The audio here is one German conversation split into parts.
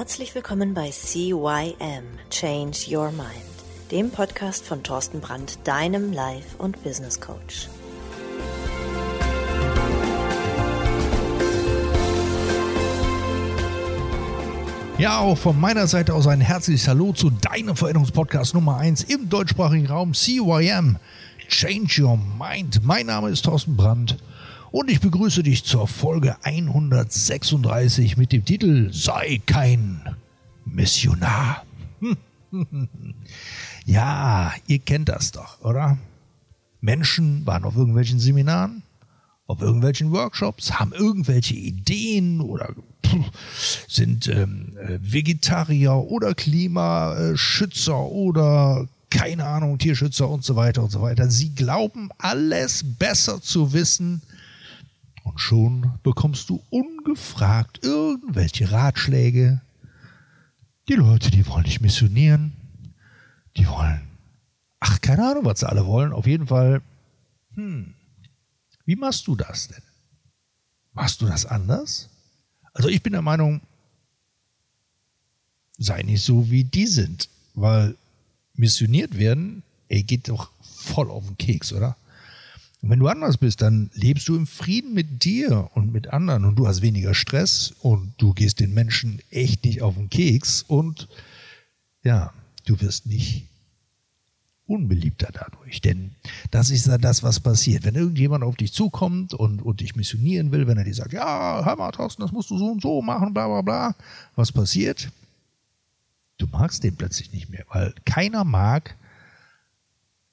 Herzlich willkommen bei CYM Change Your Mind, dem Podcast von Thorsten Brandt, deinem Life- und Business Coach. Ja, auch von meiner Seite aus ein herzliches Hallo zu deinem Veränderungspodcast Nummer 1 im deutschsprachigen Raum CYM Change Your Mind. Mein Name ist Thorsten Brandt und ich begrüße dich zur Folge 136 mit dem Titel Sei kein Missionar. ja, ihr kennt das doch, oder? Menschen waren auf irgendwelchen Seminaren, auf irgendwelchen Workshops, haben irgendwelche Ideen oder sind ähm, Vegetarier oder Klimaschützer oder keine Ahnung, Tierschützer und so weiter und so weiter. Sie glauben alles besser zu wissen und schon bekommst du ungefragt irgendwelche Ratschläge. Die Leute, die wollen nicht missionieren. Die wollen, ach, keine Ahnung, was sie alle wollen. Auf jeden Fall, hm, wie machst du das denn? Machst du das anders? Also ich bin der Meinung, sei nicht so, wie die sind, weil missioniert werden, ey, geht doch voll auf den Keks, oder? Und wenn du anders bist, dann lebst du im Frieden mit dir und mit anderen und du hast weniger Stress und du gehst den Menschen echt nicht auf den Keks und ja, du wirst nicht unbeliebter dadurch. Denn das ist ja das, was passiert. Wenn irgendjemand auf dich zukommt und, und dich missionieren will, wenn er dir sagt, ja, hör mal, Thorsten, das musst du so und so machen, bla bla bla, was passiert? Du magst den plötzlich nicht mehr, weil keiner mag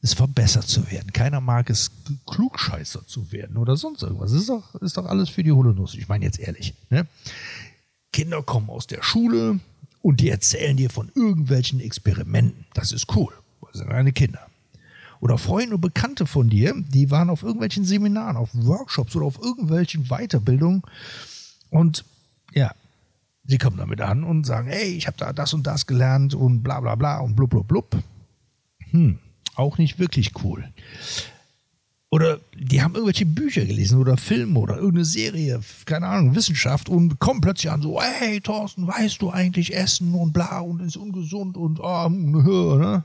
es verbessert zu werden. Keiner mag es, klugscheißer zu werden oder sonst irgendwas. Ist doch, ist doch alles für die hohle Nuss. Ich meine jetzt ehrlich. Ne? Kinder kommen aus der Schule und die erzählen dir von irgendwelchen Experimenten. Das ist cool. Das sind deine Kinder. Oder Freunde und Bekannte von dir, die waren auf irgendwelchen Seminaren, auf Workshops oder auf irgendwelchen Weiterbildungen. Und ja, sie kommen damit an und sagen, hey, ich habe da das und das gelernt und bla bla bla und blub blub blub. Hm, auch nicht wirklich cool. Oder die haben irgendwelche Bücher gelesen oder Filme oder irgendeine Serie, keine Ahnung, Wissenschaft und kommen plötzlich an so, hey Thorsten, weißt du eigentlich Essen und bla und ist ungesund und oh, ne?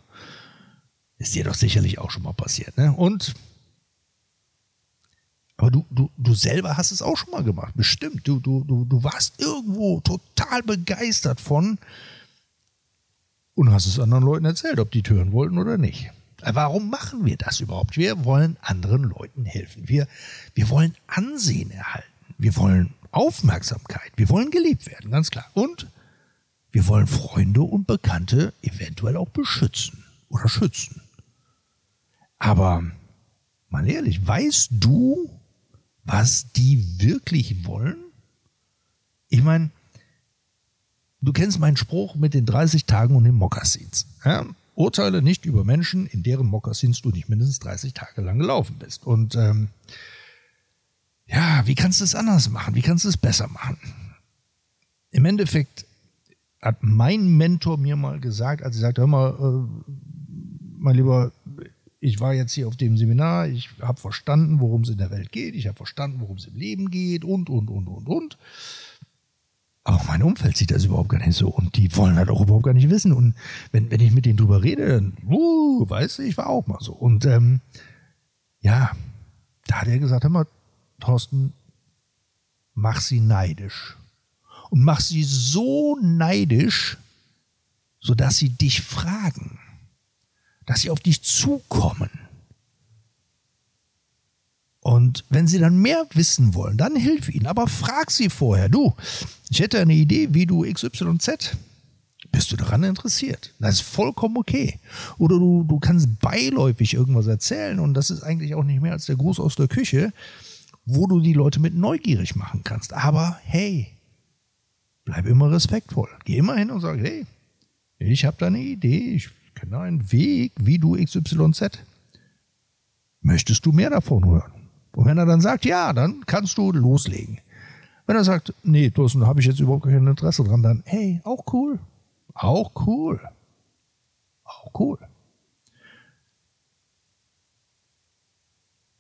Ist dir doch sicherlich auch schon mal passiert, ne? Und aber du, du, du selber hast es auch schon mal gemacht, bestimmt. Du, du, du, du warst irgendwo total begeistert von und hast es anderen Leuten erzählt, ob die hören wollten oder nicht. Warum machen wir das überhaupt? Wir wollen anderen Leuten helfen. Wir, wir wollen Ansehen erhalten. Wir wollen Aufmerksamkeit. Wir wollen geliebt werden, ganz klar. Und wir wollen Freunde und Bekannte eventuell auch beschützen oder schützen. Aber mal ehrlich, weißt du, was die wirklich wollen? Ich meine, du kennst meinen Spruch mit den 30 Tagen und den Mokassins. Ja? Urteile nicht über Menschen, in deren Mokassins du nicht mindestens 30 Tage lang gelaufen bist. Und ähm, ja, wie kannst du es anders machen? Wie kannst du es besser machen? Im Endeffekt hat mein Mentor mir mal gesagt, als er sagte, hör mal, äh, mein Lieber, ich war jetzt hier auf dem Seminar, ich habe verstanden, worum es in der Welt geht, ich habe verstanden, worum es im Leben geht und, und, und, und, und. Aber mein Umfeld sieht das überhaupt gar nicht so und die wollen das auch überhaupt gar nicht wissen. Und wenn, wenn ich mit denen drüber rede, dann, uh, weißt du, ich war auch mal so. Und ähm, ja, da hat er gesagt, hör mal, Thorsten, mach sie neidisch. Und mach sie so neidisch, sodass sie dich fragen, dass sie auf dich zukommen. Und wenn sie dann mehr wissen wollen, dann hilf ihnen. Aber frag sie vorher, du, ich hätte eine Idee, wie du XYZ. Bist du daran interessiert? Das ist vollkommen okay. Oder du, du kannst beiläufig irgendwas erzählen und das ist eigentlich auch nicht mehr als der Gruß aus der Küche, wo du die Leute mit neugierig machen kannst. Aber hey, bleib immer respektvoll. Geh immer hin und sag, hey, ich habe da eine Idee, ich kenne einen Weg, wie du XYZ. Möchtest du mehr davon hören? Und wenn er dann sagt, ja, dann kannst du loslegen. Wenn er sagt, nee, Thorsten, da habe ich jetzt überhaupt kein Interesse dran, dann, hey, auch cool. Auch cool. Auch cool.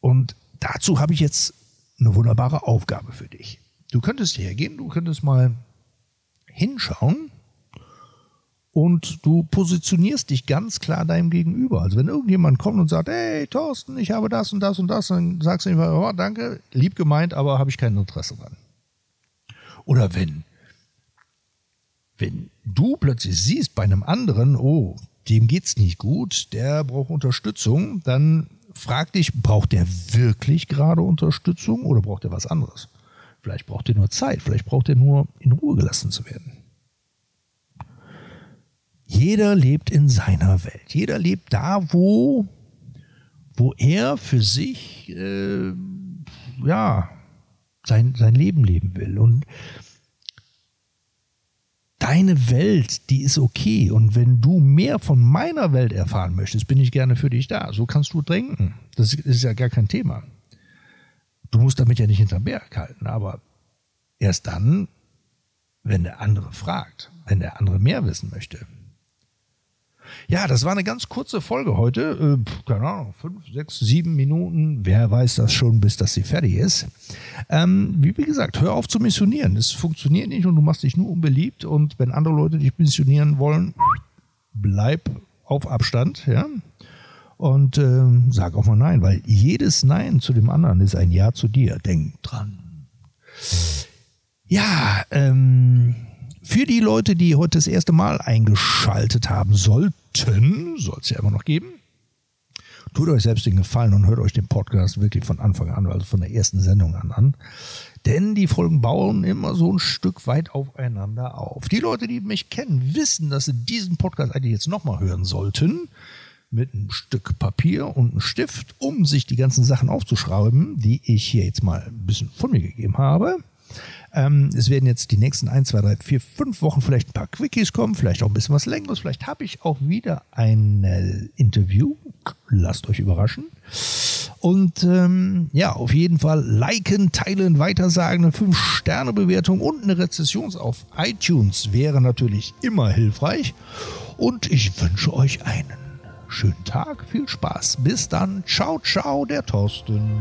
Und dazu habe ich jetzt eine wunderbare Aufgabe für dich. Du könntest hierher gehen, du könntest mal hinschauen, und du positionierst dich ganz klar deinem Gegenüber. Also wenn irgendjemand kommt und sagt, hey Thorsten, ich habe das und das und das, dann sagst du ihm, oh, danke, lieb gemeint, aber habe ich kein Interesse dran. Oder wenn, wenn du plötzlich siehst bei einem anderen, oh, dem geht's nicht gut, der braucht Unterstützung, dann frag dich, braucht der wirklich gerade Unterstützung oder braucht er was anderes? Vielleicht braucht er nur Zeit, vielleicht braucht er nur in Ruhe gelassen zu werden. Jeder lebt in seiner Welt. Jeder lebt da, wo, wo er für sich äh, ja, sein, sein Leben leben will. Und deine Welt, die ist okay. Und wenn du mehr von meiner Welt erfahren möchtest, bin ich gerne für dich da. So kannst du denken. Das ist ja gar kein Thema. Du musst damit ja nicht hinterm Berg halten, aber erst dann, wenn der andere fragt, wenn der andere mehr wissen möchte. Ja, das war eine ganz kurze Folge heute. Äh, keine Ahnung, fünf, sechs, sieben Minuten. Wer weiß das schon, bis das sie fertig ist. Ähm, wie, wie gesagt, hör auf zu missionieren. Es funktioniert nicht und du machst dich nur unbeliebt. Und wenn andere Leute dich missionieren wollen, bleib auf Abstand, ja. Und äh, sag auch mal Nein, weil jedes Nein zu dem anderen ist ein Ja zu dir. Denk dran. Ja, ähm, für die Leute, die heute das erste Mal eingeschaltet haben sollten, soll es ja immer noch geben, tut euch selbst den Gefallen und hört euch den Podcast wirklich von Anfang an, also von der ersten Sendung an an. Denn die Folgen bauen immer so ein Stück weit aufeinander auf. Die Leute, die mich kennen, wissen, dass sie diesen Podcast eigentlich jetzt nochmal hören sollten. Mit einem Stück Papier und einem Stift, um sich die ganzen Sachen aufzuschreiben, die ich hier jetzt mal ein bisschen von mir gegeben habe. Ähm, es werden jetzt die nächsten 1, 2, 3, 4, 5 Wochen vielleicht ein paar Quickies kommen, vielleicht auch ein bisschen was Längeres. Vielleicht habe ich auch wieder ein äh, Interview. Lasst euch überraschen. Und ähm, ja, auf jeden Fall liken, teilen, weitersagen, eine 5-Sterne-Bewertung und eine Rezession auf iTunes wäre natürlich immer hilfreich. Und ich wünsche euch einen schönen Tag, viel Spaß. Bis dann. Ciao, ciao, der Thorsten.